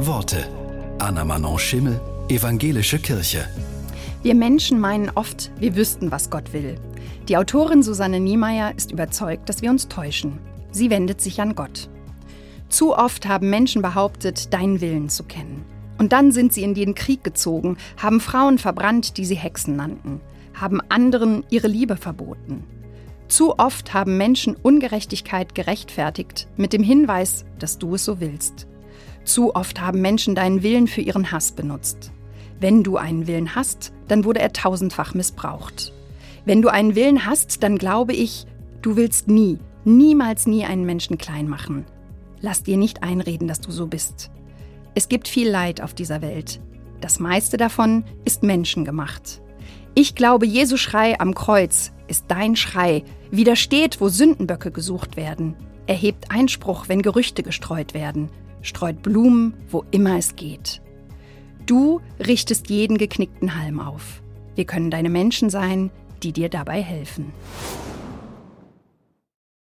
Worte. Anna Manon Schimmel, Evangelische Kirche. Wir Menschen meinen oft, wir wüssten, was Gott will. Die Autorin Susanne Niemeyer ist überzeugt, dass wir uns täuschen. Sie wendet sich an Gott. Zu oft haben Menschen behauptet, deinen Willen zu kennen. Und dann sind sie in den Krieg gezogen, haben Frauen verbrannt, die sie Hexen nannten, haben anderen ihre Liebe verboten. Zu oft haben Menschen Ungerechtigkeit gerechtfertigt mit dem Hinweis, dass du es so willst. Zu oft haben Menschen deinen Willen für ihren Hass benutzt. Wenn du einen Willen hast, dann wurde er tausendfach missbraucht. Wenn du einen Willen hast, dann glaube ich, du willst nie, niemals nie einen Menschen klein machen. Lass dir nicht einreden, dass du so bist. Es gibt viel Leid auf dieser Welt. Das meiste davon ist menschengemacht. Ich glaube, Jesu Schrei am Kreuz ist dein Schrei, widersteht, wo Sündenböcke gesucht werden, erhebt Einspruch, wenn Gerüchte gestreut werden, streut Blumen, wo immer es geht. Du richtest jeden geknickten Halm auf. Wir können deine Menschen sein, die dir dabei helfen.